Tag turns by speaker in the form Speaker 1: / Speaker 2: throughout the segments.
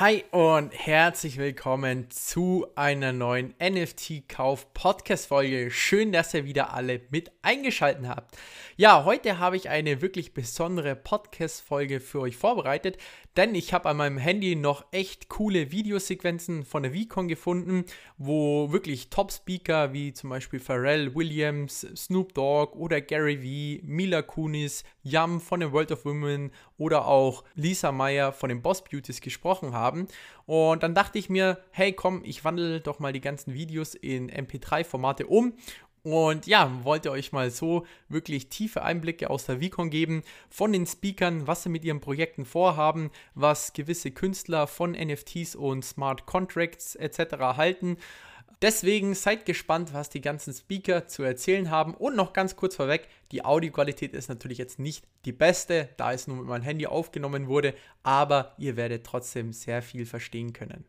Speaker 1: Hi und herzlich willkommen zu einer neuen NFT-Kauf-Podcast-Folge. Schön, dass ihr wieder alle mit eingeschaltet habt. Ja, heute habe ich eine wirklich besondere Podcast-Folge für euch vorbereitet, denn ich habe an meinem Handy noch echt coole Videosequenzen von der VCon gefunden, wo wirklich Top-Speaker wie zum Beispiel Pharrell Williams, Snoop Dogg oder Gary Vee, Mila Kunis, Yam von den World of Women oder auch Lisa Meyer von den Boss Beauties gesprochen haben. Und dann dachte ich mir, hey komm, ich wandle doch mal die ganzen Videos in MP3-Formate um und ja, wollte euch mal so wirklich tiefe Einblicke aus der VCon geben, von den Speakern, was sie mit ihren Projekten vorhaben, was gewisse Künstler von NFTs und Smart Contracts etc. halten. Deswegen seid gespannt, was die ganzen Speaker zu erzählen haben. Und noch ganz kurz vorweg, die Audioqualität ist natürlich jetzt nicht die beste, da es nur mit meinem Handy aufgenommen wurde, aber ihr werdet trotzdem sehr viel verstehen können.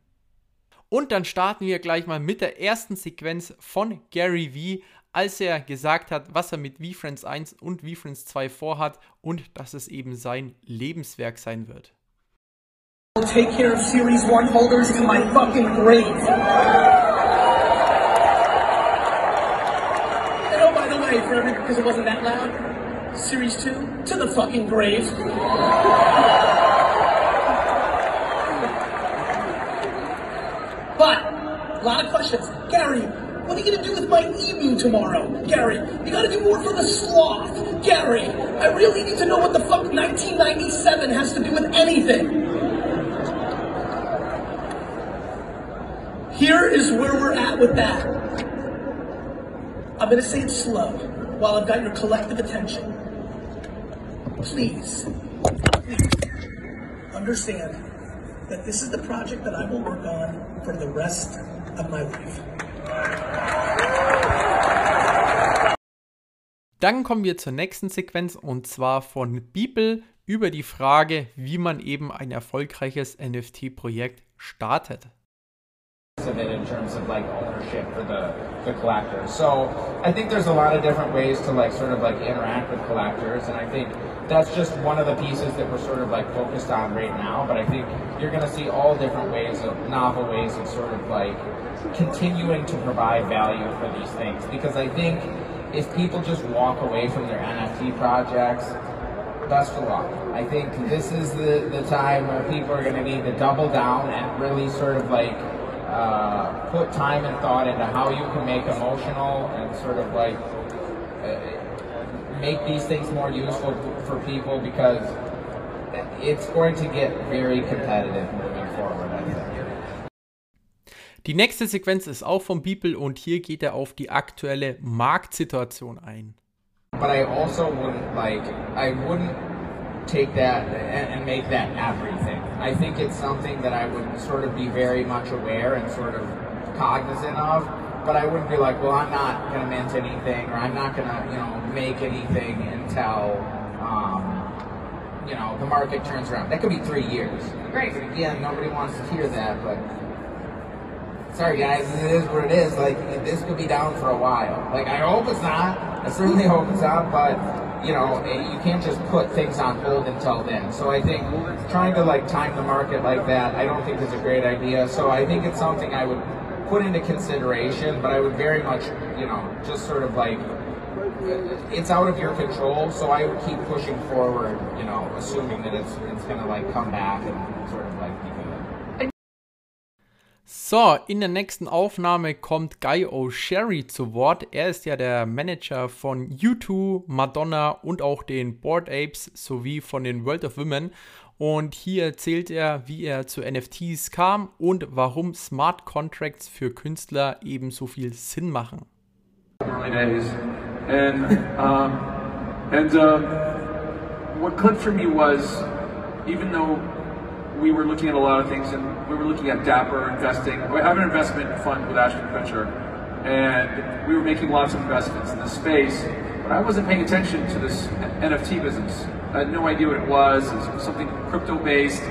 Speaker 1: Und dann starten wir gleich mal mit der ersten Sequenz von Gary Vee, als er gesagt hat, was er mit VFriends 1 und VFriends 2 vorhat und dass es eben sein Lebenswerk sein wird.
Speaker 2: I'll take care of Series 1 holders to my fucking grave. And oh, by the way, for every, because it wasn't that loud, Series 2 to the fucking grave. But, a lot of questions. Gary, are you gonna do with my emu tomorrow? Gary, you gotta do more for the sloth. Gary, I really need to know what the fuck 1997 has to do with anything. Here is where we're at with that. I'm gonna say it slow while I've got your collective attention. Please, please understand that this is the project that I will work on for the rest of my life.
Speaker 1: Dann kommen wir zur nächsten Sequenz und zwar von Beeple über die Frage, wie man eben ein erfolgreiches NFT-Projekt startet.
Speaker 3: in terms of like ownership for the, the collectors. So I think there's a lot of different ways to like sort of like interact with collectors and I think that's just one of the pieces that we're sort of like focused on right now. But I think you're gonna see all different ways of novel ways of sort of like continuing to provide value for these things. Because I think if people just walk away from their NFT projects, best of luck. I think this is the, the time where people are going to need to double down and really sort of like uh, put time and thought into how you can make emotional and sort of like uh, make these things more useful for people because it's going to get very competitive moving forward, I think.
Speaker 1: Die nächste Sequenz ist auch von Beeple und hier geht er auf die aktuelle Marktsituation ein.
Speaker 3: But I also wouldn't like, I wouldn't take that and, and make that everything. I think it's something that I would sort of be very much aware and sort of cognizant of, but I wouldn't be like, well, I'm not going to mint anything or I'm not going to, you know, make anything until, um, you know, the market turns around. That could be three years. Great. Again, nobody wants to hear that, but sorry guys, it is what it is. Like this could be down for a while. Like I hope it's not. I certainly hope it's not, but you know, eh, you can't just put things on hold until then. So I think trying to like time the market like that, I don't think is a great idea. So I think it's something I would put into consideration, but I would very much, you know, just sort of like eh, it's out of your control. So I would keep pushing forward, you know, assuming that it's it's gonna like come back and sort of like.
Speaker 1: So, in der nächsten Aufnahme kommt Guy O'Sherry zu Wort. Er ist ja der Manager von U2, Madonna und auch den Board Apes sowie von den World of Women. Und hier erzählt er, wie er zu NFTs kam und warum Smart Contracts für Künstler eben so viel Sinn machen.
Speaker 4: and um, and uh, what clicked for me was even though we were looking at a lot of things, and we were looking at Dapper investing. We have an investment fund with Ashton Kutcher, and we were making lots of investments in this space. But I wasn't paying attention to this NFT business. I had no idea what it was. It was something crypto based,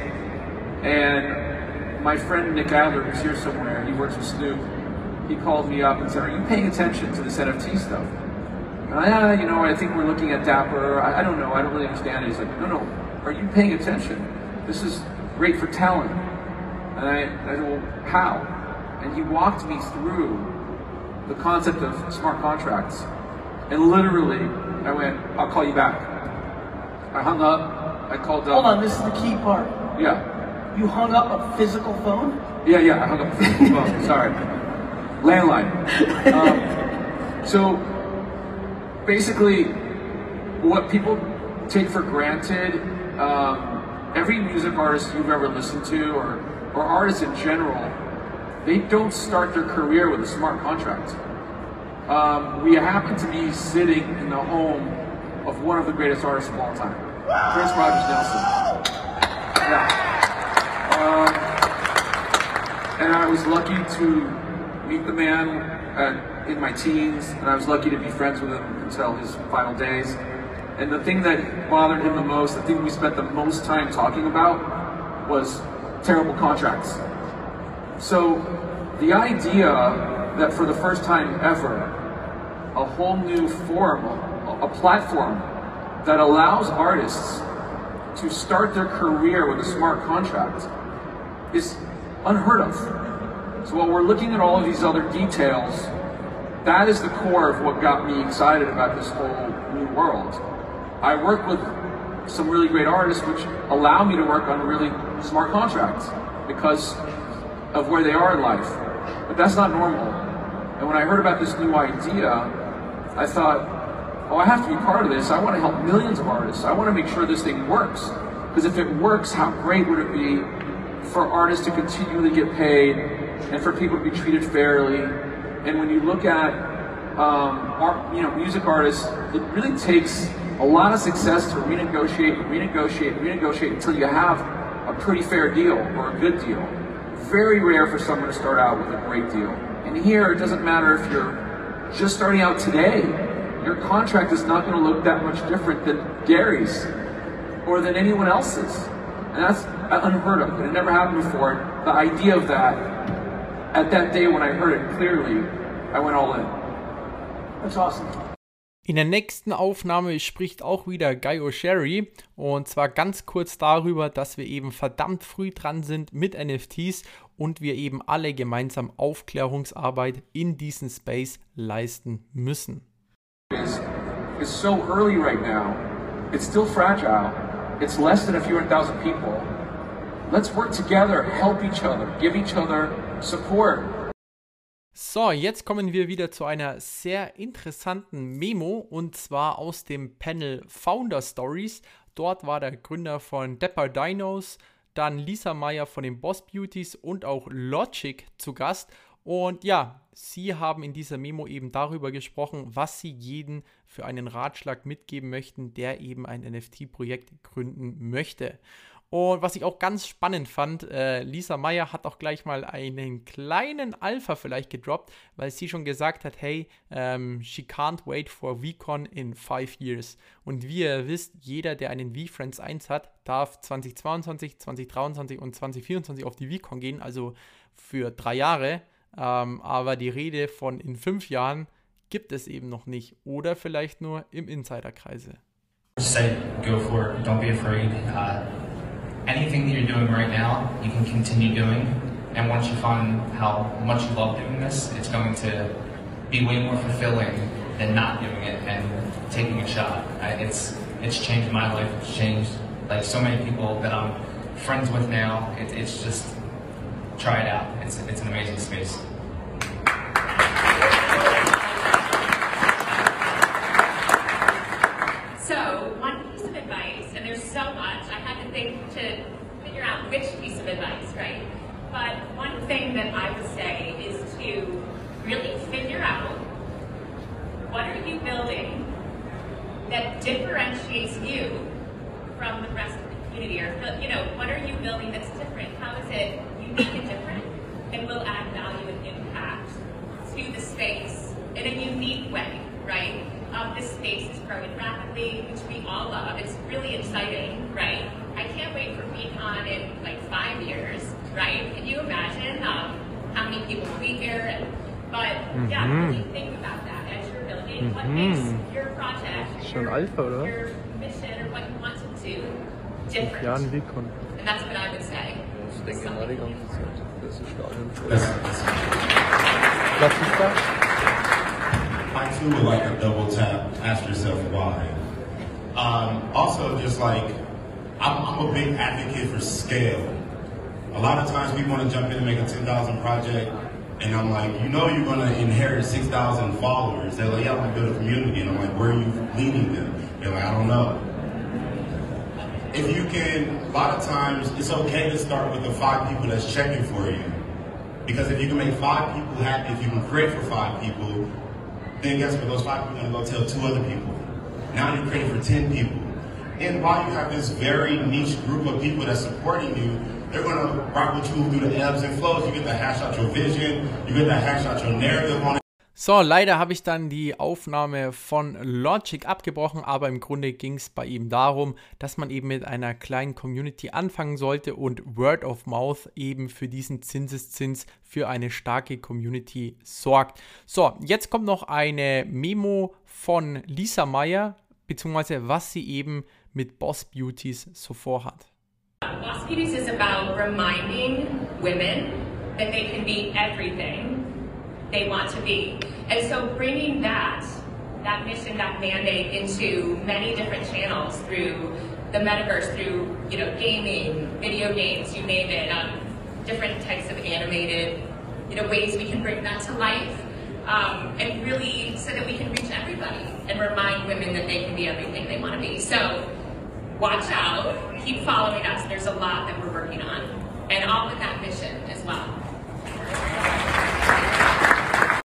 Speaker 4: and my friend Nick Adler, who's here somewhere, he works with Snoop. He called me up and said, "Are you paying attention to this NFT stuff?" Ah, you know, I think we're looking at Dapper. I, I don't know. I don't really understand it. He's like, "No, no. Are you paying attention? This is great for talent. And I, I said, well, how? And he walked me through the concept of smart contracts. And literally, I went, I'll call you back. I hung up, I called up.
Speaker 2: Hold on, this is the key part.
Speaker 4: Yeah.
Speaker 2: You hung up a physical phone?
Speaker 4: Yeah, yeah, I hung up a physical phone, sorry. Landline. Um, so basically, what people take for granted, um, every music artist you've ever listened to, or, or artists in general, they don't start their career with a smart contract. Um, we happen to be sitting in the home of one of the greatest artists of all time, Prince Rogers Nelson. Yeah. Um, and I was lucky to meet the man at, in my teens, and I was lucky to be friends with him until his final days. And the thing that bothered him the most, the thing we spent the most time talking about, was terrible contracts. So the idea that for the first time ever, a whole new form, a, platform that allows artists to start their career with a smart contract is unheard of. So while we're looking at all of these other details, that is the core of what got me excited about this whole new world. I work with some really great artists which allow me to work on really smart contracts because of where they are in life. But that's not normal. And when I heard about this new idea, I thought, oh, I have to be part of this. I want to help millions of artists. I want to make sure this thing works. Because if it works, how great would it be for artists to continually get paid and for people to be treated fairly? And when you look at um, art, you know, music artists, it really takes a lot of success to renegotiate, renegotiate, renegotiate until you have a pretty fair deal or a good deal. Very rare for someone to start out with a great deal. And here, it doesn't matter if you're just starting out today. Your contract is not going to look that much different than Gary's or than anyone else's. And that's unheard of. It never happened before. The idea of that, at that day when I heard it clearly, I went all in.
Speaker 2: Awesome.
Speaker 1: In der nächsten Aufnahme spricht auch wieder Guy O'Sherry und zwar ganz kurz darüber, dass wir eben verdammt früh dran sind mit NFTs und wir eben alle gemeinsam Aufklärungsarbeit in diesem Space leisten müssen.
Speaker 4: It's, it's so early right now. It's still fragile. It's less than a few hundred thousand people. Let's work together, help each other, give each other support.
Speaker 1: So, jetzt kommen wir wieder zu einer sehr interessanten Memo und zwar aus dem Panel Founder Stories. Dort war der Gründer von Depper Dinos, dann Lisa Meyer von den Boss Beauties und auch Logic zu Gast. Und ja, sie haben in dieser Memo eben darüber gesprochen, was sie jeden für einen Ratschlag mitgeben möchten, der eben ein NFT-Projekt gründen möchte. Und was ich auch ganz spannend fand, äh, Lisa Meyer hat auch gleich mal einen kleinen Alpha vielleicht gedroppt, weil sie schon gesagt hat, hey, ähm, she can't wait for VCon in five years. Und wie ihr wisst, jeder, der einen VFriends 1 hat, darf 2022, 2023 und 2024 auf die VCon gehen, also für drei Jahre. Ähm, aber die Rede von in fünf Jahren gibt es eben noch nicht oder vielleicht nur im Insiderkreise.
Speaker 5: Say, go for it. Don't be afraid. Uh anything that you're doing right now, you can continue doing. And once you find how much you love doing this, it's going to be way more fulfilling than not doing it and taking a shot. It's it's changed my life. It's changed like so many people that I'm friends with now. It, it's just try it out. It's it's an amazing space.
Speaker 6: So, one piece of advice, and there's so much, I to think to figure out which piece of advice, right? But one thing that I would say is to really figure out what are you building that differentiates you from the rest of the community, or you know, what are you building that's different? How is it unique and different, and will add value and impact to the space in a unique way, right? Um, this space is growing rapidly, which we all love. It's really exciting, right? I can't wait for VeeCon in like five years, right? Can you imagine um, how many people will be here? And, but yeah, really think about that as you're building. What makes your project,
Speaker 1: Schon
Speaker 6: your,
Speaker 1: Alpha, oder?
Speaker 6: your mission, or what you want to do different?
Speaker 1: Jahren VeeCon.
Speaker 6: And that's what I would say.
Speaker 7: Ich denke mal die ganze Zeit. Das ist Stadion voll.
Speaker 8: That's, that's,
Speaker 1: Was ist das?
Speaker 8: I too would like a double tap. Ask yourself why. Um, also, just like I'm, I'm a big advocate for scale. A lot of times we want to jump in and make a 10,000 project, and I'm like, you know, you're going to inherit 6,000 followers. They're like, yeah, I want to build a community, and I'm like, where are you leading them? They're like, I don't know. If you can, a lot of times it's okay to start with the five people that's checking for you. Because if you can make five people happy, if you can create for five people, then guess what? Those five people are going to go tell two other people. Now you're creating for 10 people. And while you have this very niche group of people that's supporting you, they're going rock with you through the ebbs and flows. You get to hash out your vision, you get to hash out your narrative on it.
Speaker 1: So, leider habe ich dann die Aufnahme von Logic abgebrochen, aber im Grunde ging es bei ihm darum, dass man eben mit einer kleinen Community anfangen sollte und Word of Mouth eben für diesen Zinseszins für eine starke Community sorgt. So, jetzt kommt noch eine Memo von Lisa Meyer, beziehungsweise was sie eben mit Boss Beauties so vorhat.
Speaker 6: Boss Beauties is about reminding women that they can be everything they want to be. And so bringing that, that mission, that mandate into many different channels through the metaverse, through, you know, gaming, video games, you name it, um, different types of animated, you know, ways we can bring that to life. Um, and really so that we can reach everybody and remind women that they can be everything they want to be. So watch out, keep following us. There's a lot that we're working on, and all with that mission as well.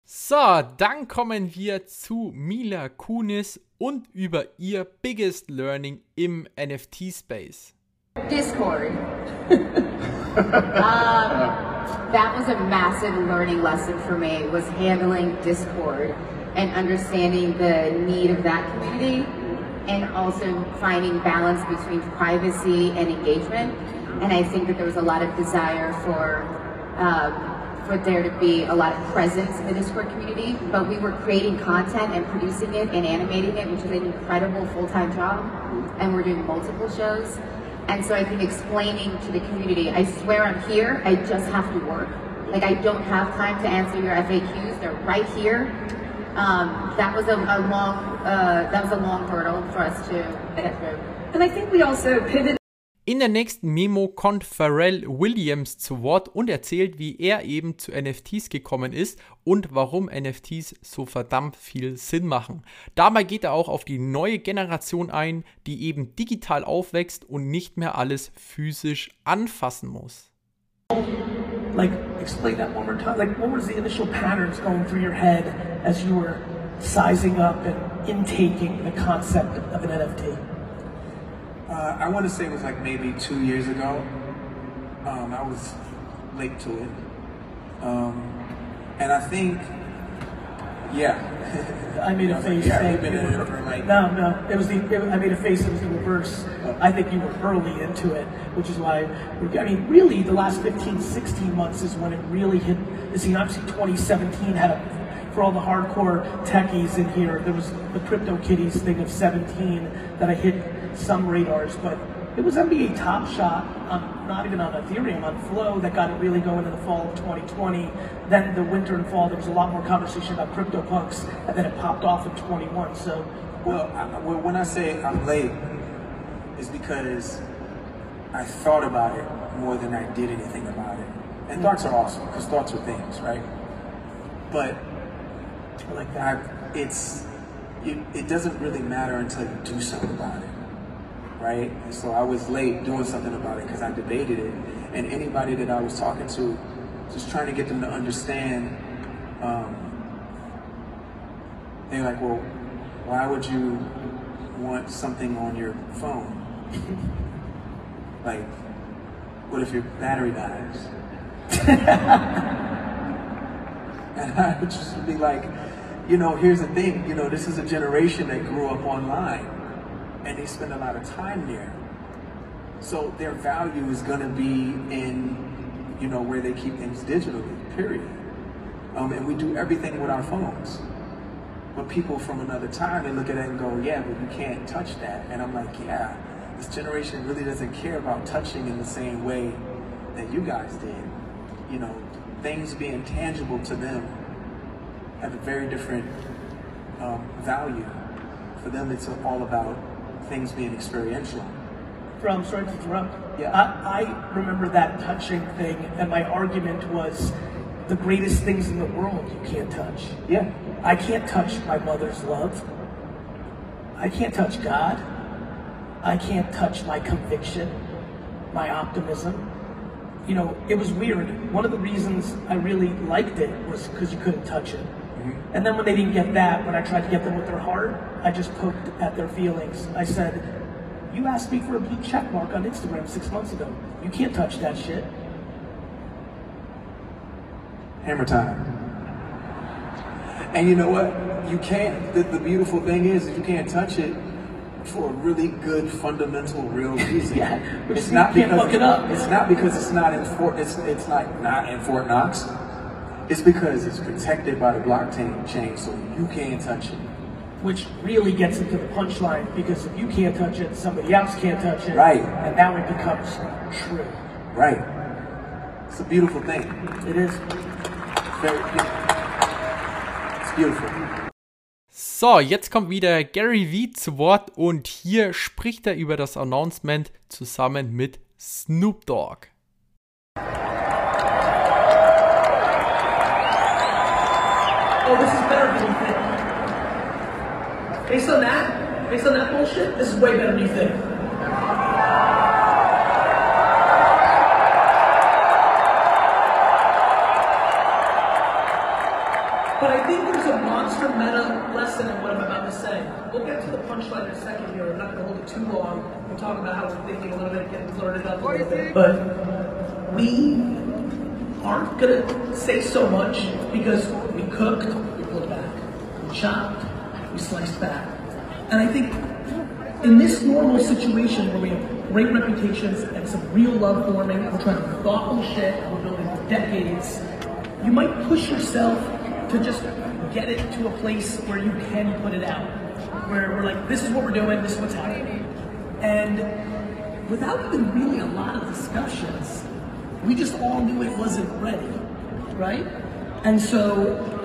Speaker 1: So, dann kommen wir zu Mila Kunis und über ihr Biggest Learning im NFT-Space.
Speaker 9: Discord. um, that was a massive learning lesson for me was handling Discord and understanding the need of that community and also finding balance between privacy and engagement. And I think that there was a lot of desire for um, for there to be a lot of presence in the Discord community, but we were creating content and producing it and animating it, which is an incredible full-time job, and we're doing multiple shows. And so I think explaining to the community, I swear I'm here, I just have to work. Like I don't have time to answer your FAQs, they're right here. Um, that was a, a long, uh, that was a long hurdle for us to get through.
Speaker 10: And I think we also pivoted
Speaker 1: In der nächsten Memo kommt Pharrell Williams zu Wort und erzählt, wie er eben zu NFTs gekommen ist und warum NFTs so verdammt viel Sinn machen. Dabei geht er auch auf die neue Generation ein, die eben digital aufwächst und nicht mehr alles physisch anfassen muss.
Speaker 2: Like, explain that one more time. Like, what was the initial patterns going through your head as you were sizing up and intaking the concept of an NFT?
Speaker 11: Uh, I want to say it was like maybe two years ago. Um, I was late to it. Um, and I think, yeah.
Speaker 2: I made a face
Speaker 11: yeah, you've been in
Speaker 2: were-
Speaker 11: it for like-
Speaker 2: no, no. It was the. It, I made a face that was the reverse. I think you were early into it, which is why. I mean, really, the last 15, 16 months is when it really hit the scene. Obviously, 2017 had a, for all the hardcore techies in here. There was the Crypto Kitties thing of 17 that I hit some radars, but it was NBA Top Shot on not even on Ethereum on Flow that got it really going in the fall of 2020. Then the winter and fall, there was a lot more conversation about CryptoPunks, and then it popped off in 21. So,
Speaker 11: Well, I, well, when I say I'm late, it's because I thought about it more than I did anything about it. And mm-hmm. thoughts are awesome because thoughts are things, right? But
Speaker 2: like that.
Speaker 11: I, it's it, it doesn't really matter until you do something about it, right? And so I was late doing something about it because I debated it, and anybody that I was talking to, just trying to get them to understand. Um, they're like, well, why would you want something on your phone? like, what if your battery dies? And I would just be like, you know, here's the thing, you know, this is a generation that grew up online and they spend a lot of time there. So their value is gonna be in, you know, where they keep things digitally, period. Um, and we do everything with our phones. But people from another time, they look at it and go, yeah, but you can't touch that. And I'm like, yeah, this generation really doesn't care about touching in the same way that you guys did. You know, things being tangible to them have a very different um, value. For them, it's all about things being experiential.
Speaker 2: From sorry to interrupt.
Speaker 11: Yeah.
Speaker 2: I, I remember that touching thing, and my argument was the greatest things in the world you can't touch.
Speaker 11: Yeah.
Speaker 2: I can't touch my mother's love. I can't touch God. I can't touch my conviction, my optimism. You know, it was weird. One of the reasons I really liked it was because you couldn't touch it. And then when they didn't get that, when I tried to get them with their heart, I just poked at their feelings. I said, You asked me for a blue check mark on Instagram six months ago. You can't touch that shit.
Speaker 11: Hammer time. And you know what? You can't. The, the beautiful thing is, you can't touch it for a really good, fundamental, real reason.
Speaker 2: Yeah,
Speaker 11: it's
Speaker 2: you
Speaker 11: not
Speaker 2: can't
Speaker 11: because
Speaker 2: fuck it up.
Speaker 11: It's not because it's not in Fort. It's it's like not in Fort Knox. It's because it's protected by the blockchain chain, so you can't touch it.
Speaker 2: Which really gets into the punchline because if you can't touch it, somebody else can't touch it.
Speaker 11: Right.
Speaker 2: And now it becomes true.
Speaker 11: Right. It's a beautiful thing.
Speaker 2: It is.
Speaker 11: Very beautiful. It's beautiful.
Speaker 1: So, jetzt kommt wieder Gary Vee zu Wort und hier spricht er über das Announcement zusammen mit Snoop Dogg.
Speaker 2: Oh, this is better than you think. Based on that, based on that bullshit, this is way better than you think. But I think there's a monster meta lesson in what I'm about to say. We'll get to the punchline in a second here. I'm not going to hold it too long. We'll talk about how we're thinking a little bit, getting flirted up a little bit. But we aren't going to say so much because we cooked, we pulled back. We chopped, we sliced back. And I think in this normal situation where we have great reputations and some real love forming, and we're trying to do thoughtful shit, and we're building for decades, you might push yourself to just get it to a place where you can put it out. Where we're like, this is what we're doing, this is what's happening. And without even really a lot of discussions, we just all knew it wasn't ready, right? And so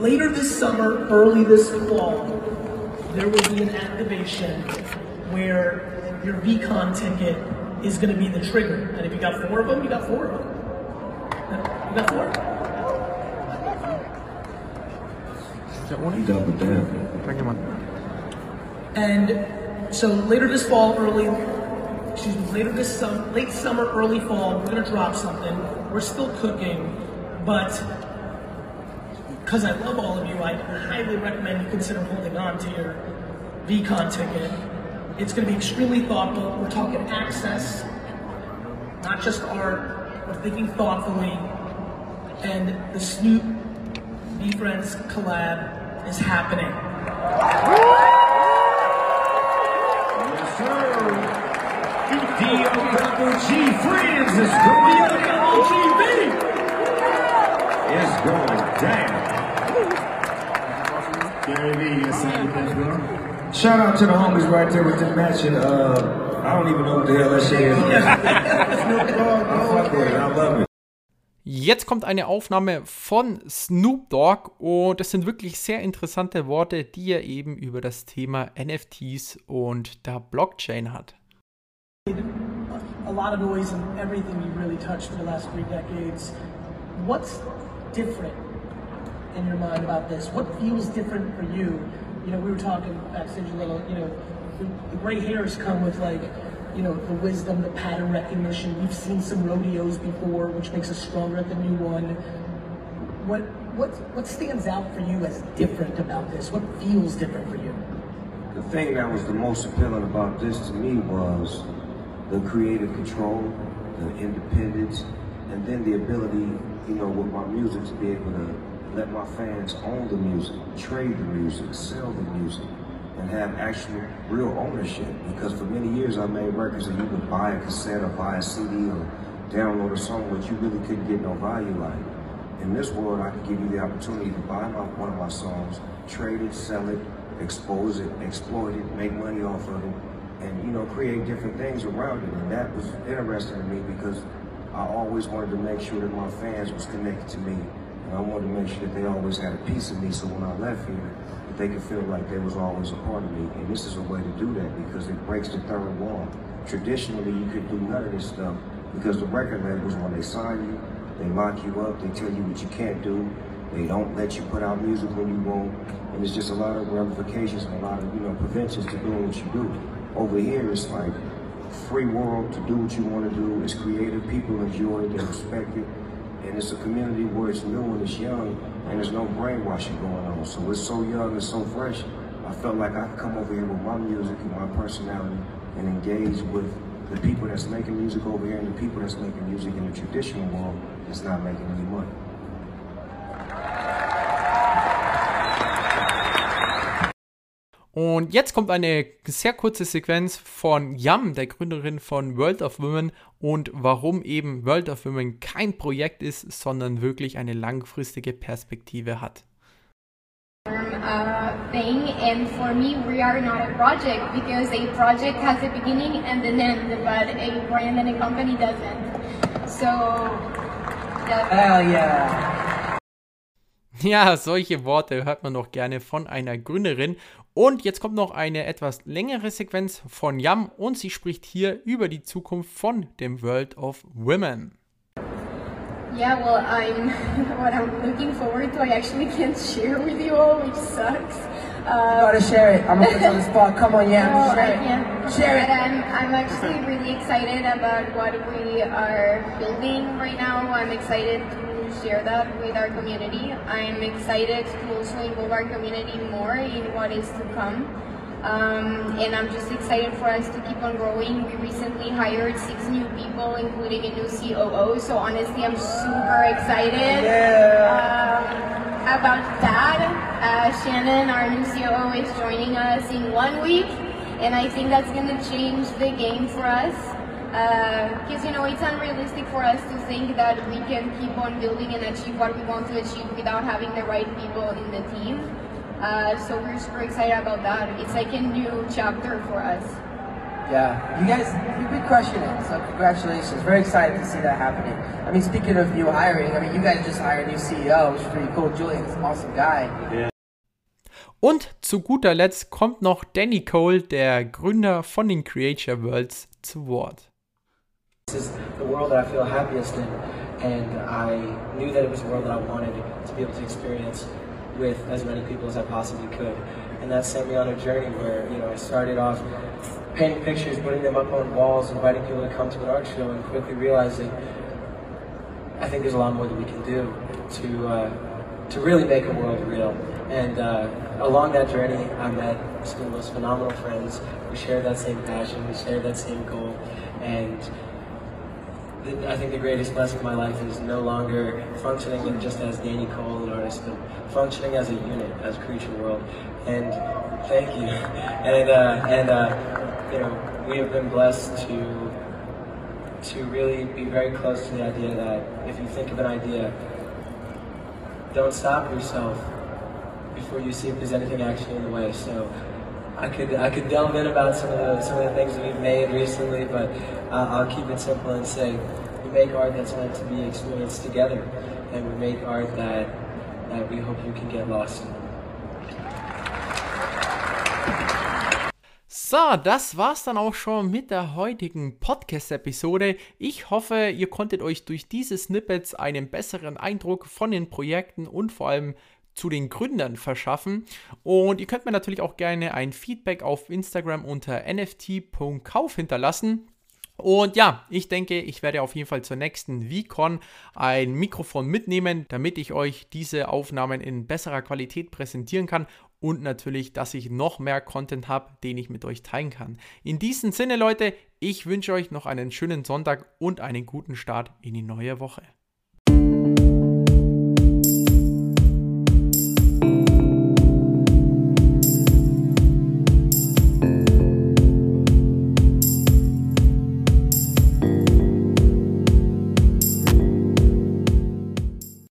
Speaker 2: later this summer, early this fall, there will be an activation where your VeeCon ticket is going to be the trigger. And if you got four of them, you got four of them. You got four.
Speaker 7: Down.
Speaker 2: And so later this fall, early, excuse me, later this summer, late summer, early fall, we're gonna drop something. We're still cooking, but because I love all of you, I highly recommend you consider holding on to your VeeCon ticket. It's gonna be extremely thoughtful. We're talking access, not just art. We're thinking thoughtfully. And the Snoop VeeFriends collab is happening.
Speaker 12: Yes, sir. Double G Friends is going down. It's going down. Gary Vee, you saying that, bro? Shout out to the homies right there with the matching. Uh, I don't even know what the hell that shit is. I fuck with it. I love it.
Speaker 1: Jetzt kommt eine Aufnahme von Snoop Dogg und das sind wirklich sehr interessante Worte, die er eben über das Thema NFTs und der Blockchain hat.
Speaker 2: a lot of noise in everything you really touched for the last three decades. What's different in your mind about this? What feels different for you? You know, we were talking uh, backstage a little, you know, the, the gray hairs come with like, you know, the wisdom, the pattern recognition. We've seen some rodeos before, which makes us stronger at the new one. What, what, what stands out for you as different about this? What feels different for you?
Speaker 13: The thing that was the most appealing about this to me was the creative control, the independence, and then the ability, you know, with my music to be able to let my fans own the music, trade the music, sell the music, and have actual real ownership. Because for many years I made records and you could buy a cassette or buy a CD or download a song, but you really couldn't get no value out of it. In this world, I can give you the opportunity to buy my, one of my songs, trade it, sell it, expose it, exploit it, make money off of it, and you know, create different things around it. And that was interesting to me because I always wanted to make sure that my fans was connected to me. And I wanted to make sure that they always had a piece of me so when I left here, that they could feel like they was always a part of me. And this is a way to do that because it breaks the third wall. Traditionally, you could do none of this stuff because the record labels, when they sign you, they lock you up, they tell you what you can't do, they don't let you put out music when you won't, and it's just a lot of ramifications and a lot of, you know, preventions to doing what you do. Over here, it's like free world to do what you want to do. It's creative, people enjoy it, they respect it, and it's a community where it's new and it's young, and there's no brainwashing going on. So it's so young and so fresh. I felt like I could come over here with my music and my personality and engage with the people that's making music over here and the people that's making music in the traditional world that's not making any money.
Speaker 1: Und jetzt kommt eine sehr kurze Sequenz von Yam, der Gründerin von World of Women und warum eben World of Women kein Projekt ist, sondern wirklich eine langfristige Perspektive hat.
Speaker 14: Uh, thing and for me we are not a project because a project has a beginning and an end but a brand and a company doesn't so
Speaker 1: Hell yeah ja, solche Worte hört man doch gerne von einer Gründerin. Und jetzt kommt noch eine etwas längere Sequenz von Yam und sie spricht hier über die Zukunft von dem World of Women.
Speaker 14: Yeah, well, I'm what I'm looking forward to. I actually can't share with you all, which sucks. Um,
Speaker 15: you gotta share it. I'm gonna put you on the spot. Come on, yeah,
Speaker 14: no,
Speaker 15: share
Speaker 14: I
Speaker 15: it.
Speaker 14: can't.
Speaker 15: Share it.
Speaker 14: But I'm, I'm actually really excited about what we are building right now. I'm excited to share that with our community. I'm excited to also involve our community more in what is to come. Um, and I'm just excited for us to keep on growing. We recently hired six new people, including a new COO. So honestly, I'm super excited um, about that. Uh, Shannon, our new COO, is joining us in one week, and I think that's going to change the game for us. Because uh, you know it's unrealistic for us to think that we can keep on building and achieve what we want to achieve without having the right people in the team. Uh, so we're super excited about that. It's like a new chapter for us.
Speaker 15: Yeah, you guys, you've been crushing it. So congratulations. Very excited to see that happening. I mean, speaking of new hiring, I mean, you guys just hired a new CEO, which is pretty cool. Julian's an awesome guy. Yeah.
Speaker 1: Und zu guter Letzt kommt noch Danny Cole, der Gründer von den Creature Worlds, zu Wort.
Speaker 16: This is the world that I feel happiest in, and I knew that it was a world that I wanted to be able to experience with as many people as I possibly could. And that sent me on a journey where, you know, I started off painting pictures, putting them up on walls, inviting people to come to an art show, and quickly realizing I think there's a lot more that we can do to uh, to really make a world real. And uh, along that journey, I met some of the most phenomenal friends. We shared that same passion, we shared that same goal, and I think the greatest blessing of my life is no longer functioning just as Danny Cole, an artist, but functioning as a unit, as Creature World. And thank you. And uh, and uh, you know, we have been blessed to to really be very close to the idea that if you think of an idea, don't stop yourself before you see if there's anything actually in the way. So. I could I could delve in about some of the some of the things that we've made recently, but uh, I'll keep it simple and say we make art that's meant to be experienced together, and we make art that that we hope you can get lost in.
Speaker 1: So, das war's dann auch schon mit der heutigen Podcast-Episode. Ich hoffe, ihr konntet euch durch diese Snippets einen besseren Eindruck von den Projekten und vor allem zu den Gründern verschaffen. Und ihr könnt mir natürlich auch gerne ein Feedback auf Instagram unter nft.kauf hinterlassen. Und ja, ich denke, ich werde auf jeden Fall zur nächsten VCon ein Mikrofon mitnehmen, damit ich euch diese Aufnahmen in besserer Qualität präsentieren kann und natürlich, dass ich noch mehr Content habe, den ich mit euch teilen kann. In diesem Sinne, Leute, ich wünsche euch noch einen schönen Sonntag und einen guten Start in die neue Woche.